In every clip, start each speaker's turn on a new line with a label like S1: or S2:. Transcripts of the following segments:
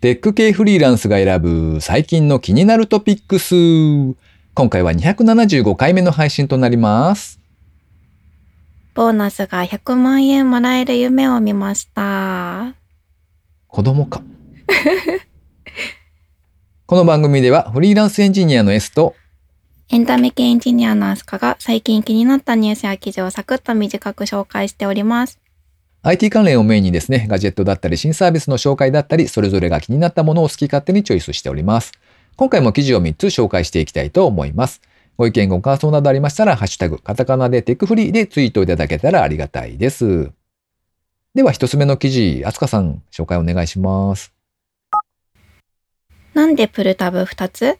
S1: テック系フリーランスが選ぶ最近の気になるトピックス。今回は275回目の配信となります。
S2: ボーナスが100万円もらえる夢を見ました。
S1: 子供か。この番組ではフリーランスエンジニアの S と
S2: エンタメ系エンジニアのアスカが最近気になったニュースや記事をサクッと短く紹介しております。
S1: IT 関連をメインにですね、ガジェットだったり新サービスの紹介だったり、それぞれが気になったものを好き勝手にチョイスしております。今回も記事を3つ紹介していきたいと思います。ご意見ご感想などありましたら、ハッシュタグ、カタカナでテックフリーでツイートいただけたらありがたいです。では一つ目の記事、あつかさん、紹介お願いします。
S2: なんでプルタブ2つ？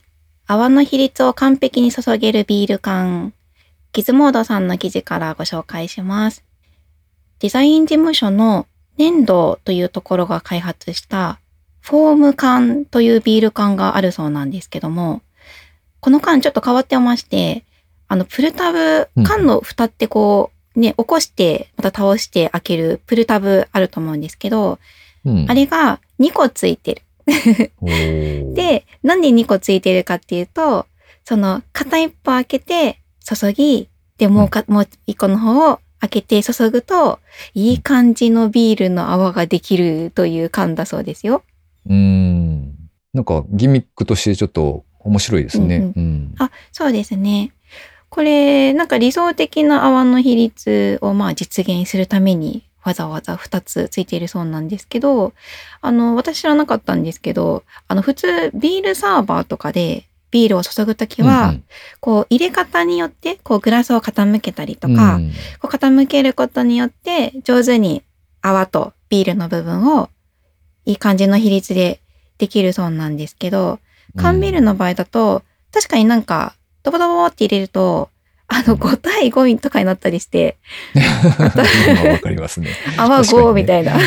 S2: 泡の比率を完璧に注げるビール缶。ギズモードさんの記事からご紹介します。デザイン事務所の粘土というところが開発したフォーム缶というビール缶があるそうなんですけども、この缶ちょっと変わってまして、あの、プルタブ、缶の蓋ってこう、ね、起こして、また倒して開けるプルタブあると思うんですけど、
S1: うん。
S2: あれが2個ついてる。で、なんで2個ついてるかっていうと、その、片一方開けて、注ぎ、で、もうか、もう一個の方を開けて注ぐと、いい感じのビールの泡ができるという缶だそうですよ。
S1: うーん。なんかギミックとしてちょっと面白いですね。
S2: うん
S1: うん。
S2: あ、そうですね。これ、なんか理想的な泡の比率をまあ実現するためにわざわざ2つついているそうなんですけど、あの、私知らなかったんですけど、あの、普通ビールサーバーとかでビールを注ぐときは、
S1: うん
S2: こう入れ方によって、こうグラスを傾けたりと
S1: うん
S2: か、
S1: うん。
S2: こう傾けることによって上手に泡とビールの部分をいい感じの比率でできるそうなんですけど、缶ビールの場合だと、確かになんか、ドボドボって入れると、あの、5対5とかになったりして、
S1: 今わかりますね。
S2: 泡5
S1: 確かにね
S2: みたいな、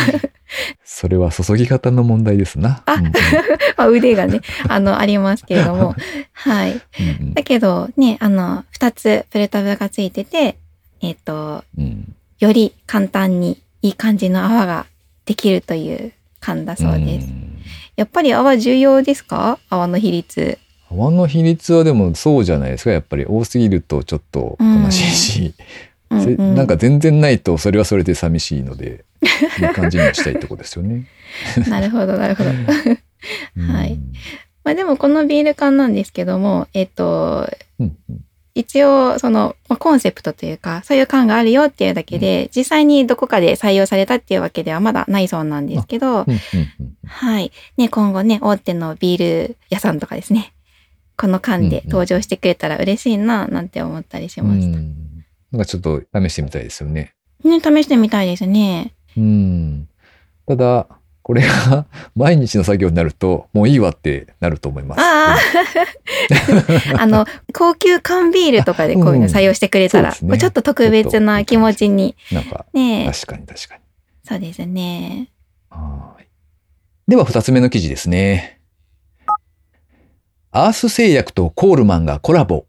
S1: それは注ぎ方の問題ですな。
S2: あ
S1: うんうん
S2: まあ腕がね、あの、ありますけれども、はい。
S1: うん
S2: だけど、ね、あの、2つプルタブがついてて、えっ、と、
S1: うん
S2: より簡単にいい感じの泡ができるという缶だそうです。
S1: ん
S2: やっぱり泡重要ですか？泡の比率。
S1: 泡の比率はでもそうじゃないですか。やっぱり多すぎるとちょっと悲しいし、せ
S2: うんうん。
S1: なんか全然ないとそれはそれで寂しいのでいい感じにはしたいってことですよね。
S2: なるほど、なるほど。はい。
S1: うん
S2: まあでもこのビール缶なんですけども、えっと、
S1: うんうん。
S2: 一応その、まあ、コンセプトというか、そういう缶があるよっていうだけで、実際にどこかで採用されたっていうわけではまだないそうなんですけど、
S1: うんうんうん。
S2: はい。ね、今後ね、大手のビール屋さんとかですね、この缶で登場してくれたら嬉しいな、なんて思ったりしました。
S1: うんなんかちょっと試してみたいですよね。
S2: ね、試してみたいですね。
S1: うん。ただ、これが 毎日の作業になると、もういいわってなると思います。
S2: ああの、高級缶ビールとかでこういうの採用してくれたら、
S1: うんね
S2: ちょっと特別な気持ちに。
S1: なんか、
S2: ねえ
S1: 確かに確かに。
S2: そうですね。
S1: はい。では二つ目の記事ですね。アース製薬とコールマンがコラボ。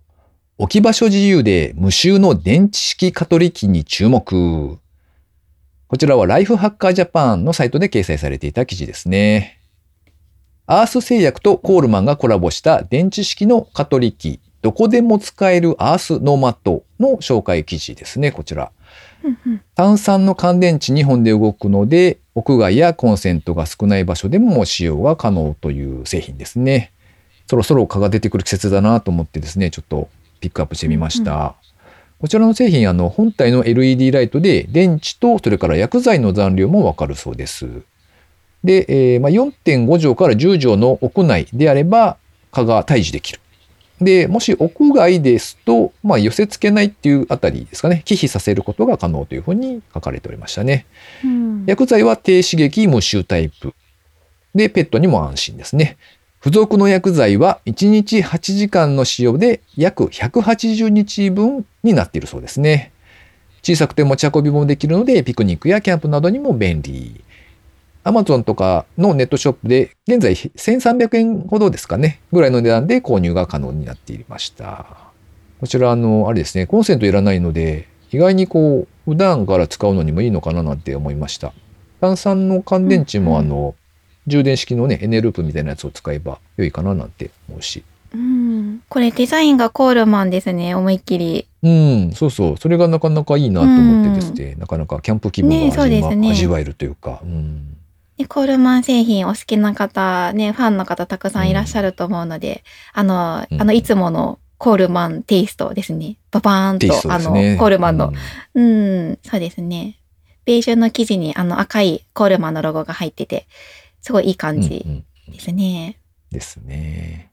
S1: 置き場所自由で無臭の電池式蚊取り機に注目。こちらはライフハッカージャパンのサイトで掲載されていた記事ですね。アース製薬とコールマンがコラボした電池式の蚊取り機、どこでも使えるアースノーマットの紹介記事ですね、こちら。
S2: うんうん
S1: 単酸の乾電池2本で動くので、屋外やコンセントが少ない場所でも使用が可能という製品ですね。そろそろ蚊が出てくる季節だなと思ってですね、ちょっとピックアップしてみました。こちらの製品、あの、本体の LED ライトで電池とそれから薬剤の残量もわかるそうです。で、えーまあ、4.5畳から10畳の屋内であれば蚊が退治できる。で、もし屋外ですと、まあ、寄せ付けないっていうあたりですかね、忌避させることが可能というふうに書かれておりましたね。
S2: うん
S1: 薬剤は低刺激無臭タイプ。で、ペットにも安心ですね。付属の薬剤は1日8時間の使用で約180日分になっているそうですね。小さくて持ち運びもできるので、ピクニックやキャンプなどにも便利。Amazon とかのネットショップで現在1300円ほどですかね、ぐらいの値段で購入が可能になっていました。こちら、あの、あれですね、コンセントいらないので、意外にこう、普段から使うのにもいいのかななんて思いました。炭酸の乾電池もあの、充電式のね、エネループみたいなやつを使えば良いかななんて思うし。
S2: うん。これデザインがコールマンですね、思いっきり。
S1: うん、そうそう。それがなかなかいいなと思ってですね、なかなかキャンプ気分が
S2: ね
S1: 味,、
S2: そうですね
S1: 味わえるというか。うん。
S2: ね、コールマン製品お好きな方、ね、ファンの方たくさんいらっしゃると思うので、あの、
S1: うん
S2: あの、いつものコールマンテイストですね。ババーンと、
S1: テイスト
S2: あの。コールマンの
S1: うん
S2: うん、そうですね。ベージュの生地にあの赤いコールマンのロゴが入ってて、すごいいい感じ
S1: うんうん
S2: ですね。
S1: ですね。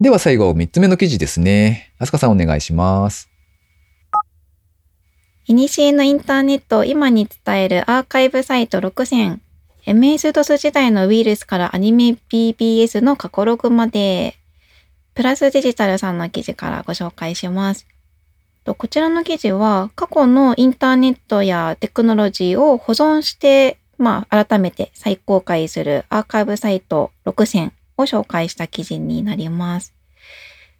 S1: では最後、3つ目の記事ですね。あすかさんお願いします。
S2: いにしえのインターネットを今に伝えるアーカイブサイト6000。MS-DOS 時代のウイルスからアニメ BBS の過去ログまで。プラスデジタルさんの記事からご紹介します。とこちらの記事は過去のインターネットやテクノロジーを保存して、まあ、改めて再公開するアーカイブサイト6000を紹介した記事になります。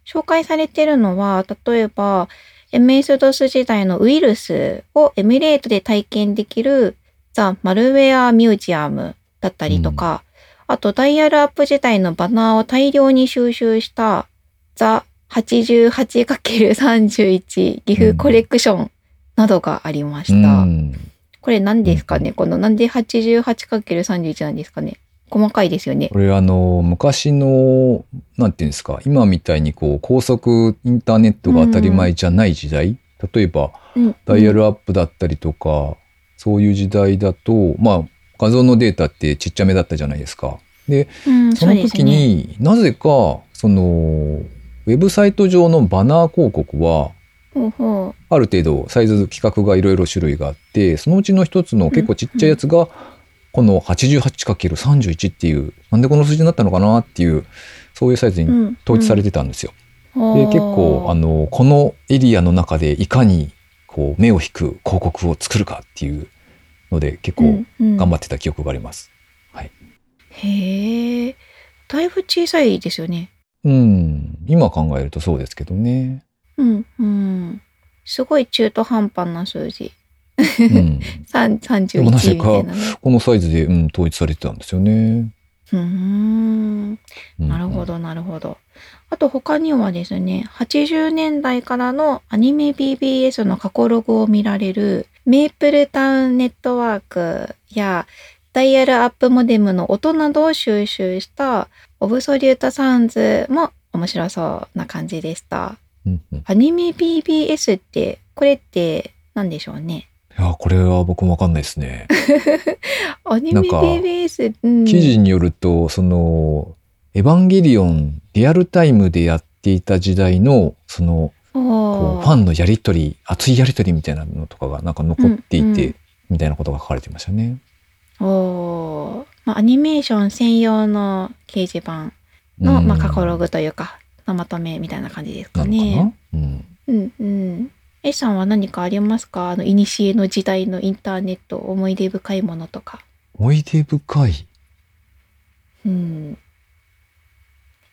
S2: 紹介されているのは、例えば、MS-DOS 時代のウイルスをエミュレートで体験できるザ・マルウェア・ミュージアムだったりとか、あとダイヤルアップ時代のバナーを大量に収集したザ 88×31 岐阜コレクションなどがありました。
S1: うん
S2: これ何ですかね？このなんで 88×31 なんですかね？細かいですよね。
S1: これあの、昔の、なんていうんですか、今みたいにこう、高速インターネットが当たり前じゃない時代、例えば、
S2: うん。
S1: ダイヤルアップだったりとか、そういう時代だと、まあ、画像のデータってちっちゃめだったじゃないですか。で、
S2: うん、
S1: その時に、なぜか、その、ウェブサイト上のバナー広告は、
S2: ほうほ
S1: ある程度サイズ規格がいろいろ種類があって、そのうちの一つの結構ちっちゃいやつが、この 88×31 っていう、なんでこの数字になったのかなっていう、そういうサイズ
S2: う。
S1: に
S2: うん
S1: 統一されてたんですよ。
S2: うん
S1: で、結構、あの、このエリアの中でいかに、こう、目を引く広告を作るかっていうので、結構頑張
S2: っ
S1: ってた記憶があります。
S2: へえ。だいぶ小さいですよね。
S1: うん。今考えるとそうですけどね。
S2: うん、うん。すごい中途半端な数字。
S1: うん。
S2: 三31
S1: でもなぜか
S2: みたいなね。
S1: このサイズで、うん、統一されてたんですよね。
S2: うーん。
S1: うん
S2: なるほ。ど、なるほど。あと他にはですね、80年代からのアニメ BBS の過去ログを見られるメープルタウンネットワークやダイヤルアップモデムの音などを収集したオブソリュートサウンズも面白そうな感じでした。
S1: うんうん、い
S2: アニメ BBS って、これって何でしょうね。
S1: や、これは僕もわかんないですね。
S2: アニメ BBS、うん、
S1: 記事によると、その、エヴァンゲリオンリアルタイムでやっていた時代の、その、こ
S2: お
S1: うファンのやりとり、熱いやりとりみたいなのとかがなんか残っていて、
S2: うんうん
S1: みたいなことが書かれてましたね。
S2: おーまあ、アニメーション専用の掲示板の、
S1: うん
S2: まあ、過去ログというか、のまとめみたいな感じですか
S1: なのか。うん。
S2: うんうん。A さんは何かありますか？あの、古の時代のインターネット、思い出深いものとか。
S1: 思い出深い？
S2: うん。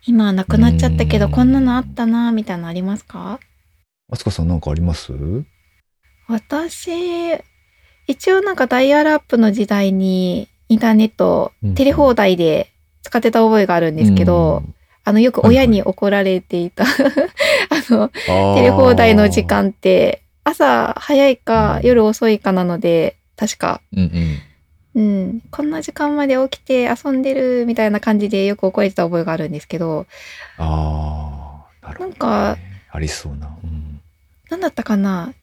S2: 今はなくなっちゃったけど、
S1: うん
S2: こんなのあったな、みたいなのありますか？
S1: あすかさんなんかあります？
S2: 私、一応なんかダイヤルアップの時代にインターネット
S1: うん
S2: テレ放題で使ってた覚えがあるんですけど、あのよく親に怒られていた、あの
S1: テ
S2: テレ放題の時。間って朝早いか
S1: うん
S2: 夜遅いかなので確か、
S1: うんうん。
S2: うん、こんな時間まで起きて遊んでるみたいな感じでよく怒られてた覚えがあるんですけど
S1: ああ、なるほど、ね。
S2: なんか、
S1: ありそうな。うん。
S2: 何だったかな？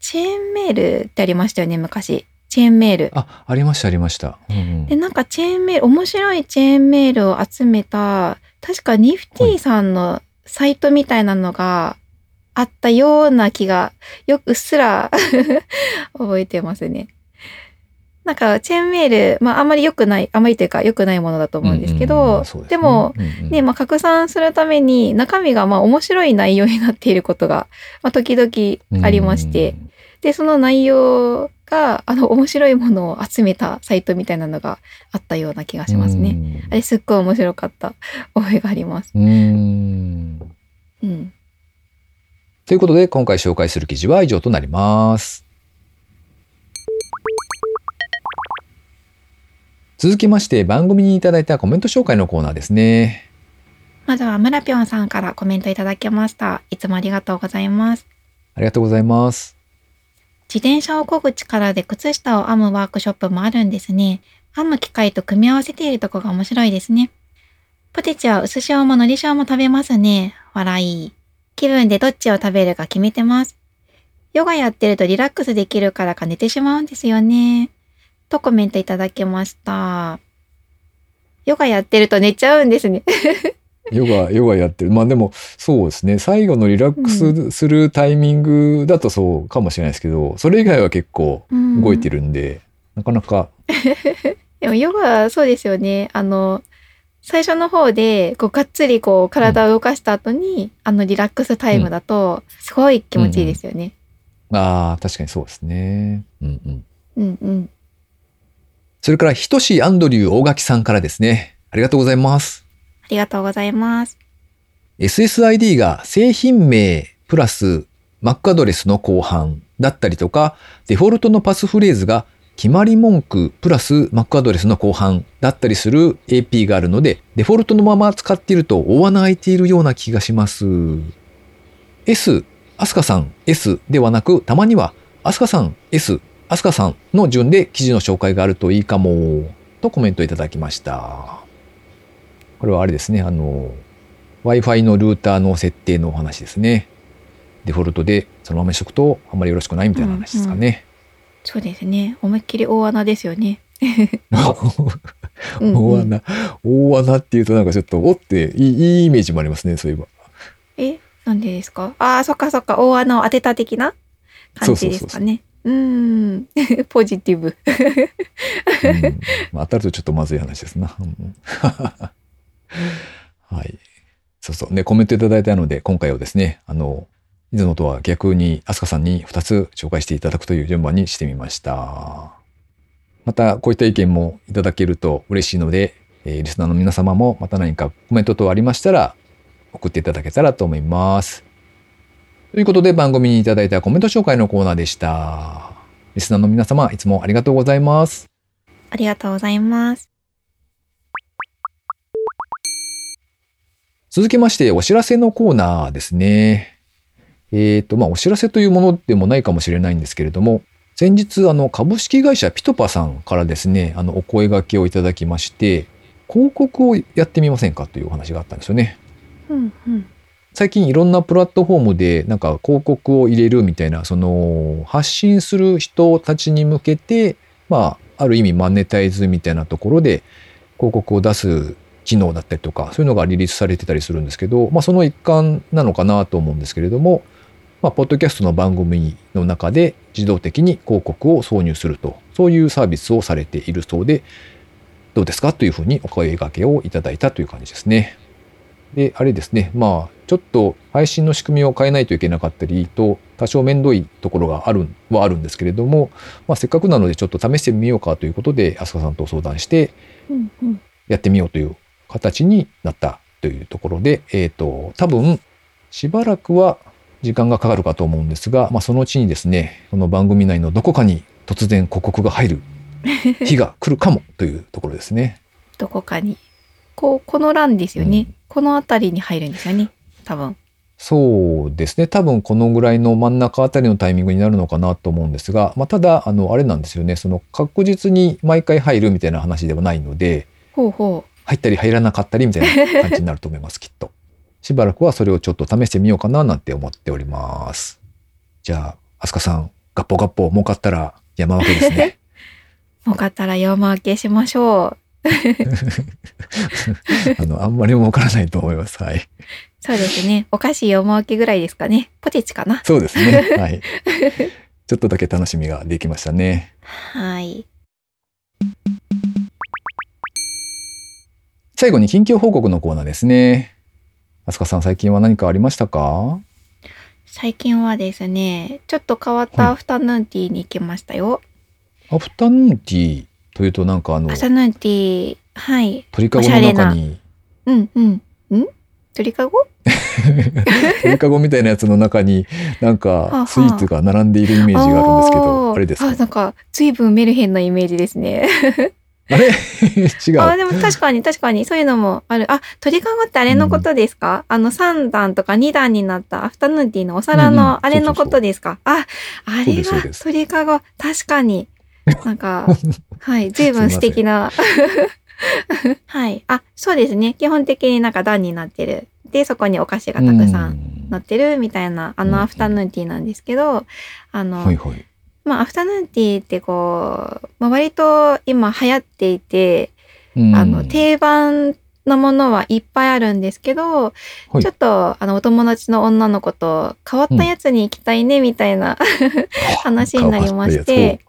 S2: チェーンメールってありましたよね昔チェーンメール。
S1: あ、ありました、ありました。うんうん
S2: で、なんかチェーンメール、面白いチェーンメールを集めた、確かニフティさんのサイトみたいなのがあったような気が、よくうっすら 覚えてますね。なんかチェーンメール、まああんまり良くない、あんまりというか良くないものだと思うんですけ
S1: うんうんま
S2: ど
S1: あそう、す
S2: でも、
S1: うんうん。
S2: ね、まあ拡散するために中身がまあ面白い内容になっていることが、まあ時々ありまして、で、その内容が、あの、面白いものを集めたサイトみたいなのがあったような気がしますね。
S1: ね
S2: あれすっごい面白かった覚えがあります。
S1: うーん。
S2: うん。
S1: ということで、今回紹介する記事は以上となります。続きまして番組にいただいたコメント紹介のコーナーですね。
S2: まずは村ぴょんさんからコメントいただきました。いつもありがとうございます。
S1: ありがとうございます。
S2: 自転車を漕ぐ力で靴下を編むワークショップもあるんですね。編む機械と組み合わせているとこが面白いですね。ポテチは薄塩も海苔塩も食べますね。笑い。気分でどっちを食べるか決めてます。ヨガやってるとリラックスできるからか寝てしまうんですよね。とコメントいただきました。ヨガやってると寝ちゃうんですね。
S1: ヨガ、ヨガやってる。まあでも、そうですね。最後のリラックスするタイミングだとそうかもしれないですけど、それ以外は結構動いて
S2: る。
S1: るんで、なかなか、
S2: でもヨガそうですよね。あの、最初の方で、こう、がっつりこう、体を動かした後に、あの、リラックスタイムだと、すごい気持ちいいですよね。
S1: ああ、確かにそうですね。うんうん。
S2: うんうん。
S1: それから、ひとしアンドリュー大垣さんからですね。ありがとうございます。
S2: ありがとうございます。
S1: SSID が製品名プラス Mac アドレスの後半だったりとか、デフォルトのパスフレーズが決まり文句プラス Mac アドレスの後半だったりする AP があるので、デフォルトのまま使っていると大穴開いているような気がします。S、アスカさん S ではなく、たまにはアスカさん S、アスカさんの順で記事の紹介があるといいかも、とコメントいただきました。これはあれですね、あの、Wi-Fi のルーターの設定のお話ですね。デフォルトでそのままにしとくとあんまりよろしくないみたいな話ですかね。
S2: そうですね。思いっきり大穴ですよね。うんうん
S1: 大穴、大穴っていうとなんかちょっと、おっていいいいイメージもありますね、そういえば。
S2: え、なんでですか？ああ、そっかそっか。大穴を当てた的な感じですかね。うーん。ポジティブ。
S1: うんまあ、当たるとちょっとまずい話ですな。はい。そうそう。ね、コメントいただいたので、今回はですね、あの、いつもとは逆に、アスカさんに2つ紹介していただくという順番にしてみました。また、こういった意見もいただけると嬉しいので、えーリスナーの皆様もまた何かコメント等ありましたら、送っていただけたらと思います。ということで、番組にいただいたコメント紹介のコーナーでした。リスナーの皆様、いつもありがとうございます。
S2: ありがとうございます。
S1: 続きまして、お知らせのコーナーですね。えっ、と、まあ、お知らせというものでもないかもしれないんですけれども、先日、あの、株式会社ピトパさんからですね、あの、お声掛けをいただきまして、広告をやってみませんかというお話があったんですよね。
S2: うんうん。
S1: 最近いろんなプラットフォームでなんか広告を入れるみたいな、その発信する人たちに向けて、まあ、ある意味マネタイズみたいなところで広告を出す機能だったりとか、そういうのがリリースされてたりするんですけど、まあその一環なのかなと思うんですけれども、まあ、ポッドキャストの番組の中で自動的に広告を挿入すると、そういうサービスをされているそうで、どうですかというふうにお声掛けをいただいたという感じですね。で、あれですね、まあ、ちょっと配信の仕組みを変えないといけなかったりと、多少面倒いところがある、はあるんですけれども、まあ、せっかくなのでちょっと試してみようかということで、飛鳥さんと相談して。やってみようという形になったというところで、えっ、と、多分、しばらくは時間がかかるかと思うんですが、まあ、そのうちにですね、この番組内のどこかに突然広告が入る 日が来るかもというところですね。
S2: どこかに。こう、この欄ですよね。
S1: うん
S2: この辺りに入るんですよね。多分。
S1: そうですね。多分このぐらいの真ん中あたりのタイミングになるのかなと思うんですが、まあ、ただ、あの、あれなんですよね。その確実に毎回入るみたいな話ではないので、
S2: ほうほ
S1: 入ったり入らなかったりみたいな感じになると思います、きっと。しばらくはそれをちょっと試してみようかななんて思っております。じゃあ、アスカさん、ガッポガッポ儲かったら山分けですね。
S2: う。よかったら山分けしましょう。
S1: あの、あんまり儲からないと思います。はい。
S2: そうですね。お菓子山分けぐらいですかね。ポテチかな。
S1: そうですね。はい。ちょっとだけ楽しみができましたね。
S2: はい。
S1: 最後に近況報告のコーナーですね。アスカさん、最近は何かありましたか？
S2: 最近はですね、ちょっと変わったアフタヌーンティーに行きましたよ。
S1: アフタヌーンティーというとなんかあの
S2: アフ、タヌーンティー、はい。
S1: 鳥かごの中に、
S2: うんうん。ん？鳥かご？
S1: 鳥かごみたいなやつの中になん
S2: はあ
S1: かスイーツが並んでいるイメージがあるんですけど、
S2: ー
S1: あれですか？
S2: あ、なんか、随分メルヘンなイメージですね。
S1: あれ？違う。
S2: あ、でも確かに確かにそういうのもある。あ、鳥かごってあれのことですか、あの3段とか2段になったアフタヌーンティーのお皿
S1: うんうん
S2: のあれのことですか、あ、あれが鳥かご。確かに。なんか、はい、随分素敵な。はい。あ、そうですね。基本的になんか段になってる。で、そこにお菓子がたくさん乗ってるみたいな、あ
S1: うん
S2: のアフタヌーンティーなんですけど、あの、
S1: はいはい。
S2: まあ、アフタヌーンティーってこう、まあ、割と今流行っていて、
S1: うん
S2: あの、定番のものはいっぱいあるんですけど、
S1: はい
S2: ちょっと、あの、お友達の女の子と変わったやつに行きたいね、みたいな、話になりまして。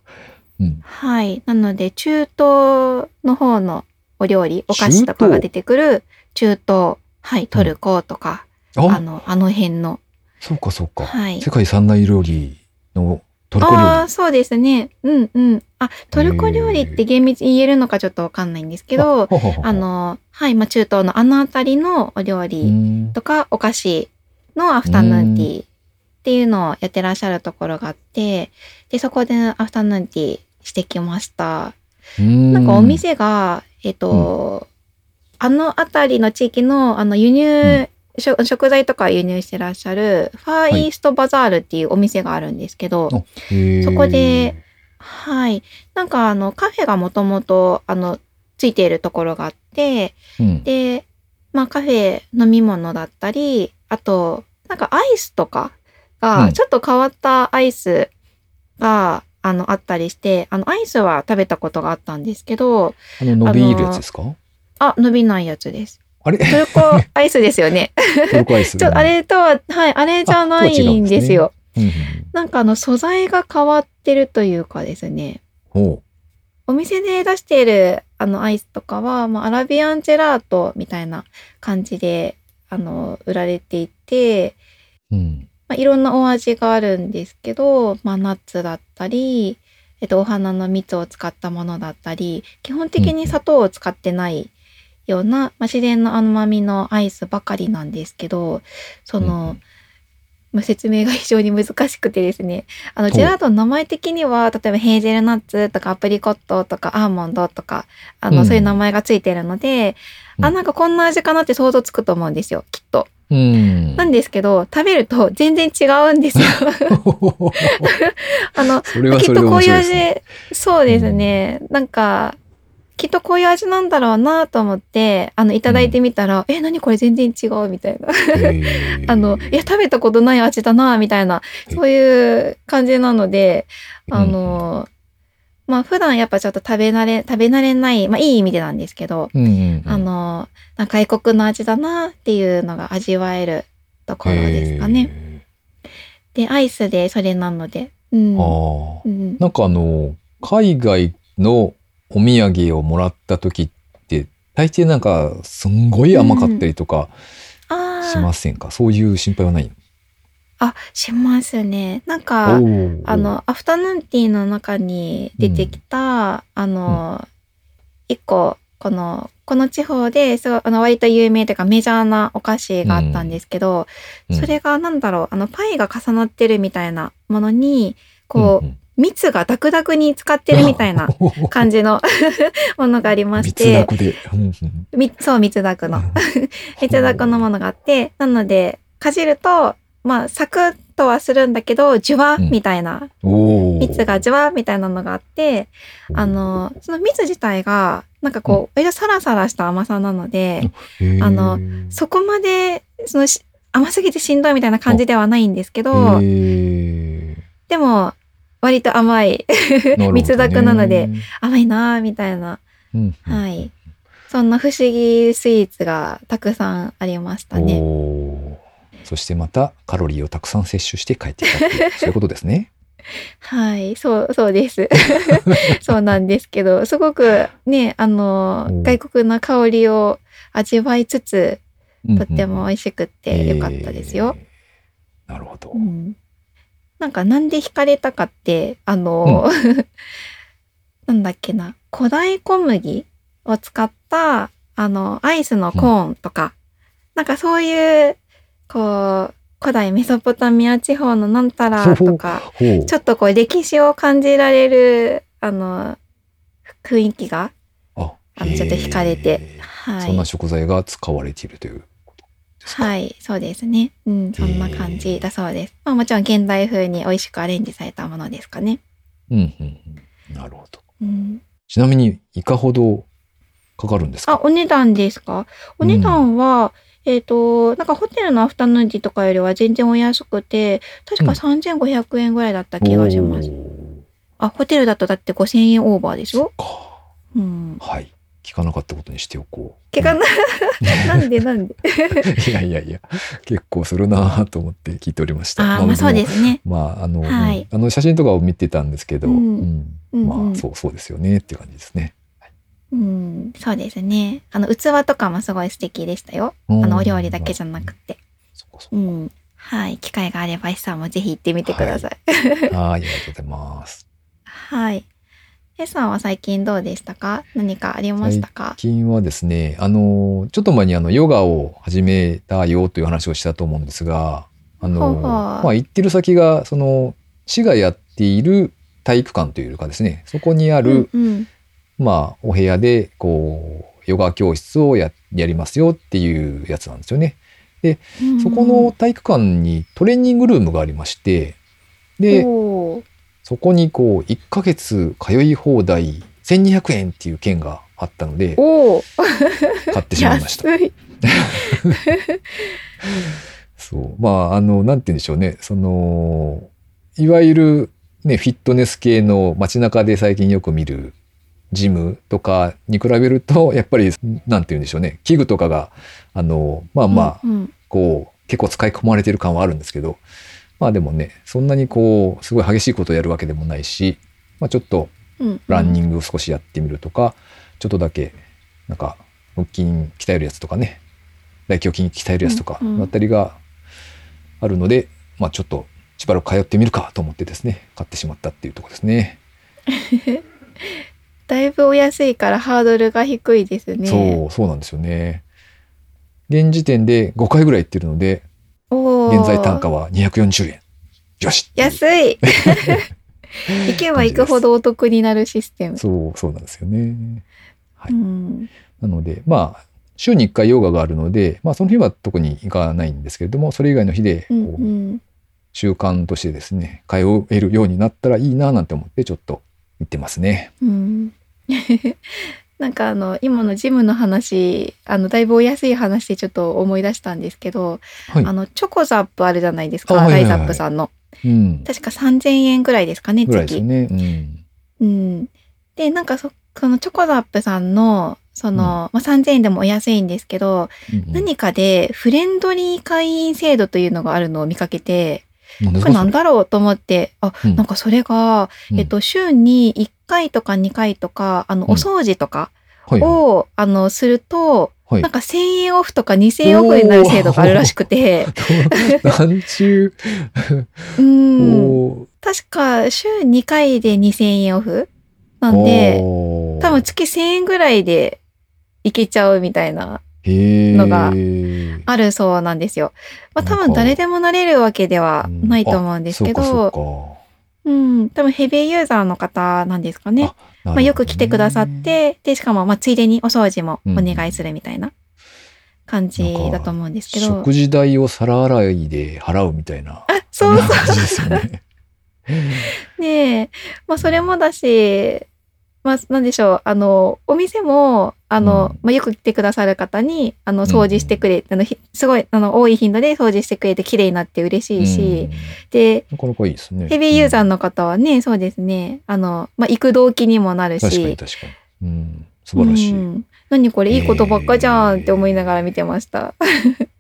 S1: うん。
S2: はい。なので、中東の方のお料理、お菓子とかが出てくる中東、はい、トルコとか、あ
S1: あ、
S2: の、あの辺の、
S1: そうかそうか。
S2: はい
S1: 世界三大料理のトルコ料
S2: ああ、
S1: 理。
S2: そうですね。うんうん。あ、トルコ料理って厳密に言えるのかちょっとわかんないんですけど、あ、の、はい、まあ中東のあの辺りのお料
S1: う
S2: 理
S1: ん
S2: とかお菓子のアフタヌーンティーっていうのをやってらっしゃるところがあって、で、そこでアフタヌーンティーしてきました。
S1: うん
S2: なんかお店が、えっと、あの辺りの地域のあの輸入、食食材とか輸入してらっしゃるファーイーストバザールっていうお店があるんですけど、
S1: あへー
S2: そこで、はい。なんかあのカフェがもともとあのついているところがあって、
S1: うん。
S2: で、まあカフェ飲み物だったり、あと、なんかアイスとか
S1: うん。
S2: が、ちょっと変わったアイスが、あの、あったりして、あの、アイスは食べたことがあったんですけど、
S1: あの伸びるやつですか？
S2: あ、伸びないやつです。
S1: あれ？
S2: トルコアイスですよね。
S1: トルコアイス。
S2: ちょ、あれとは、はい、あれじゃないんですよ。
S1: うんうん
S2: なんかあの、素材が変わってるというかですね。
S1: ほ
S2: お店で出しているあのアイスとかは、まあ、アラビアンジェラートみたいな感じであの売られていて、
S1: う。うん。
S2: まあ、いろんなお味があるんですけど、まあ、ナッツだったり、えっと、お花の蜜を使ったものだったり基本的に砂糖を使ってないような、まあ、自然の甘みのアイスばかりなんですけどその、まあ、説明が非常に難しくてですねあのジェラートの名前的には例えばヘーゼルナッツとかアプリコットとかアーモンドとかあの、
S1: うん
S2: そういう名前がついてるので、
S1: うん
S2: あなんかこんな味かなって想像つくと思うんですよきっと。
S1: うん。
S2: なんですけど食べると全然違うんですよ。あのきっとこういう味
S1: 白いですね。
S2: そうですね、なんかきっとこういう味なんだろうなと思ってあのいただいてみたら、え何これ全然違うみたいな。あのいや食べたことない味だなみたいなそういう感じなのであの、まあ普段やっぱちょっと食べ慣れ食べ慣れないまあいい意味でなんですけど、
S1: うんうんうん。
S2: あの外国の味だなっていうのが味わえるところですかね。でアイスでそれなので、うん。
S1: あ。
S2: うん、
S1: なんかあの、海外のお土産をもらった時って、大抵なんか、すんごい甘かったりとか
S2: あ
S1: しませんか、そういう心配はないの？
S2: あしますね。なんかあのアフタヌーンティーの中に出てきた、あの一個このこの地方でそうあの割と有名というかメジャーなお菓子があったんですけど、
S1: うん。
S2: それがなんだろうあのパイが重なってるみたいなものにこう、
S1: んん
S2: 蜜がダクダクに使ってるみたいな 感じの ものがありまし
S1: 蜜
S2: て
S1: だくで。うんうん
S2: みそう蜜ダクの。蜜ダクのものがあってなのでかじるとまあサクッとはするんだけどジュワ
S1: うん。
S2: みたいな、
S1: おー。
S2: 蜜がジュワみたいなのがあってあのその蜜自体がなんかこう割とサラサラした甘さなので、あのそこまでそのし甘すぎてしんどいみたいな感じではないんですけど、でも割と甘い
S1: なるほどね
S2: 蜜だくなので、甘いなーみたいな、
S1: うんうん
S2: はいそんな不思議スイーツがたくさんありましたね。
S1: そしてまたカロリーをたくさん摂取して帰ってきたそういうことですね。
S2: はい、そう、そうです。そうなんですけど、すごくね、あの
S1: お、
S2: 外国の香りを味わいつつ、とっても美
S1: い
S2: 味しくってよかったですよ。。
S1: えーなるほど。
S2: うんなんかなんで惹かれたかって、あの、なんだっけな、古代小麦を使った、あの、アイスのコーンとか、なんかそういう、こう、古代メソポタミア地方のなんたらとか、ちょっとこう歴史を感じられる、あの、雰囲気があのちょっと惹かれて、はい。
S1: そんな。食材が使われているという。
S2: はい、そうですね。うん、そんな感じだそうです。まあもちろん現代風に美味しくアレンジされたものですかね。
S1: うんうんうん。なるほど。
S2: うん、
S1: ちなみに、いかほどかかるんですか？
S2: あ、お値段ですか？お値段は、えっ、と、なんかホテルのアフタヌーンティーとかよりは全然お安くて、確か3500円ぐらいだった気がします。
S1: おー
S2: あ、ホテルだとだって5000円オーバーでしょ？うん。
S1: はい。聞かなかったことにしておこう。
S2: 聞かな、なんでなんで？
S1: いやいやいや、結構するなぁと思って聞いておりました。
S2: あー、まあそうですすね。
S1: まあ、あの、
S2: はい
S1: うんあの写真とかを見てたんですけど、
S2: うん
S1: まあ、そうそうですよねっていう感じですね。
S2: うん、そうですね。あの、器とかもすごい素敵でしたよ。
S1: あ
S2: あの、お料理だけじゃなくて。
S1: うこ。
S2: ん。はい。機会があれば、石さんもぜひ行ってみてください。
S1: はい、ありがとうございます。
S2: はい。エさんは最近どうでしたか？何かありましたか？
S1: 最近はですね、あの、ちょっと前にあの、ヨガを始めたよという話をしたと思うんですが、あの、
S2: ほうほう。
S1: まあ、行ってる先が、その、市がやっている体育館というかですね、そこにある、
S2: うんうん。
S1: まあ、お部屋で、こう、ヨガ教室をややりますよっていうやつなんですよね。
S2: うん
S1: そこの体育館にトレーニングルームがありまして、で、そこにこう、1ヶ月通い放題1200円っていう券があったので、買ってしまいました。そう。まあ、あの、なんて言うんでしょうね。その、いわゆるね、フィットネス系の街中で最近よく見るジムとかに比べると、やっぱり、なんて言うんでしょうね。器具とかが、あの、まあまあ、
S2: うんうん
S1: こう、結構使い込まれてる感はあるんですけど、まあでもね、そんなにこう、すごい激しいことをやるわけでもないし、まあちょっと
S2: うん
S1: ランニングを少しやってみるとか、ちょっとだけ、なんか、腹筋鍛えるやつとかね、大胸筋鍛えるやつとか、
S2: うんうん
S1: だったりがあるので、まあちょっとしばらく通ってみるかと思ってですね、買ってしまったっていうところですね。
S2: だいぶお安いからハードルが低いですね。
S1: そう、そうなんですよね。現時点で5回ぐらい行ってるので、現在単価は240円。よし
S2: 安い 行けば行くほどお得になるシステム。
S1: そう、そうなんですよね。はい
S2: うん
S1: なので、まあ、週に1回ヨガがあるので、まあ、その日は特に行かないんですけれども、それ以外の日で、こ
S2: う
S1: うん習慣としてですね、通えるようになったらいいななんて思って、ちょっと行ってますね。
S2: うんなんかあの今のジムの話あのだいぶお安い話でちょっと思い出したんですけど、
S1: はい。
S2: あ。のチョコザップあるじゃないですか、ライザップさんの。
S1: うん。
S2: 確か3000円ぐらいですかね月
S1: よね。うん。
S2: うん、でなんかそそのチョコザップさんのその、まあ、3000円でもお安いんですけど、
S1: うん
S2: 何かでフレンドリー会員制度というのがあるのを見かけてこれなんだろうと思ってあ、
S1: うん。
S2: なんかそれが、
S1: うん
S2: えっと、週に1回とか2回とかあの
S1: うん。
S2: お掃除とか
S1: はいはい。
S2: を、あのすると
S1: はい。
S2: なんか1000円オフとか2000円オフになる制度があるらしくて、
S1: 何中、
S2: うん、確か週2回で2000円オフなんで、多分月1000円ぐらいでいけちゃうみたいな、のがあるそうなんですよ。まあ多分誰でもなれるわけではないと思うんですけど、
S1: う
S2: うん、多分ヘビーユーザーの方なんですかね。
S1: か。
S2: まあよく来てくださって、で、しかもまあついでにお掃除もお願いするみたいな感じだと思うんですけ
S1: ほどね、
S2: ど。
S1: 食事代を皿洗いで払うみたいな。
S2: あ、そう
S1: そんな
S2: そ
S1: 感じですよね。
S2: う ね。まあそれもだし、まあなんでしょう、あの、お店も、あの、
S1: うん
S2: まあよく来てくださる方に、あの、掃除してくれ、あの、ひすごい、あの、多い頻度で掃除してくれて綺麗になって嬉しいし、で、
S1: うんなかなかいいですね。
S2: ヘビーユーザー
S1: の
S2: の方はね、そうですね。あの、まあ、行く動機にもなるし。
S1: 確かに確かに。うん、素晴らしい。
S2: うん何これいいことばっかじゃんって思いながら見てました。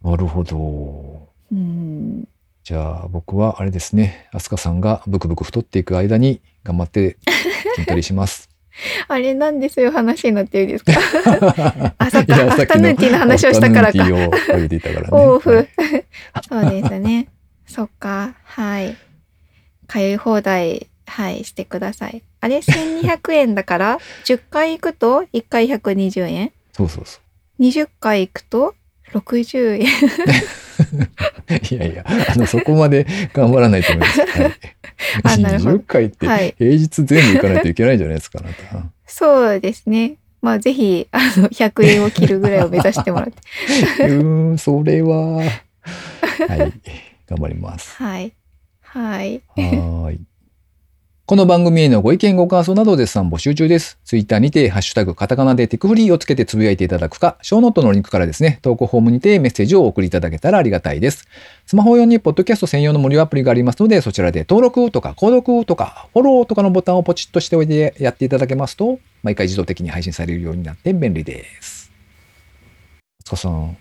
S1: なるほど。
S2: うん。
S1: じゃあ僕はあれですね、アスカさんがブクブク太っていく間に頑張って筋トレします。
S2: あれなんでそういう話になってるんですか？あ、そっ
S1: いや
S2: か、アフタヌーンティーの話をしたからか。オフ
S1: はい。
S2: そうですね。そっか、はい。通い放題、はい、してください。あれ、1200円だから、10回行くと1回120円？
S1: そうそうそ
S2: ?20 回行くと60円。
S1: う。いやいや、あの、そこまで頑張らないと思います。はい。
S2: あなるほど
S1: 20回って
S2: はい
S1: 平日全部行かないといけないんじゃないですか、あなた。
S2: そうですね。まあぜひ、あの、100円を切るぐらいを目指してもらって。
S1: うーん、それは。はい。頑張ります。
S2: はい。はい。
S1: はーい。この番組へのご意見ご感想など絶賛募集中です。ツイッターにて、ハッシュタグカタカナでテクフリーをつけてつぶやいていただくか、ショーノートのリンクからですね、投稿フォームにてメッセージをお送りいただけたらありがたいです。スマホ用にポッドキャスト専用の無料アプリがありますので、そちらで登録とか購読とかフォローとかのボタンをポチッとしておいてやっていただけますと、毎回自動的に配信されるようになって便利です。つかさん、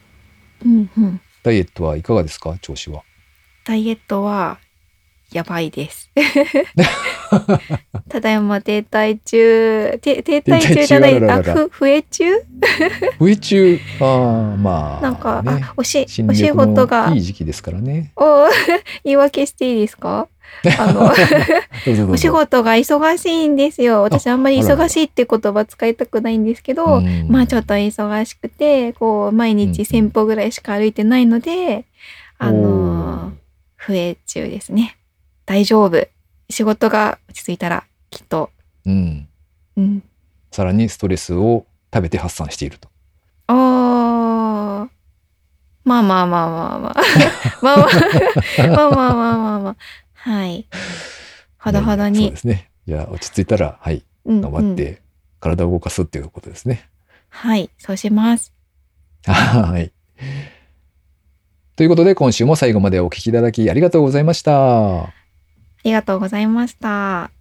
S2: うんうん。
S1: ダイエットはいかがですか？調子は。
S2: ダイエットは、やばいです。ただいま停滞中、て停滞中じゃない、あ、ふ、増え中？
S1: 上中、ああ、まあ、
S2: なんか、
S1: ね。
S2: あ、おし、
S1: 新
S2: お仕
S1: 緑
S2: 事が。
S1: のいい、時期ですからね。
S2: お 言い訳していいですか？あの、お仕事が忙しいんですよ。私あんまり忙しいって言葉使いたくないんですけど、
S1: うん
S2: まあちょっと忙しくて、こう、毎日1000歩ぐらいしか歩いてないので、あのー、増え中ですね。大丈夫。仕事が落ち着いたら、きっと、
S1: うん。
S2: うん。
S1: さらにストレスを食べて発散していると。
S2: あー。まあまあまあまあまあ。まあまあ。まあまあまあまあまあ。はい。ほどほど
S1: そう
S2: に
S1: で。すね。じゃあ、落ち着いたら、はい、
S2: うんうん
S1: 頑張って、体を動かすっていうことですね。
S2: はい、そうします。
S1: はい。ということで、今週も最後までお聞きいただきありがとうございました。
S2: ありがとうございました。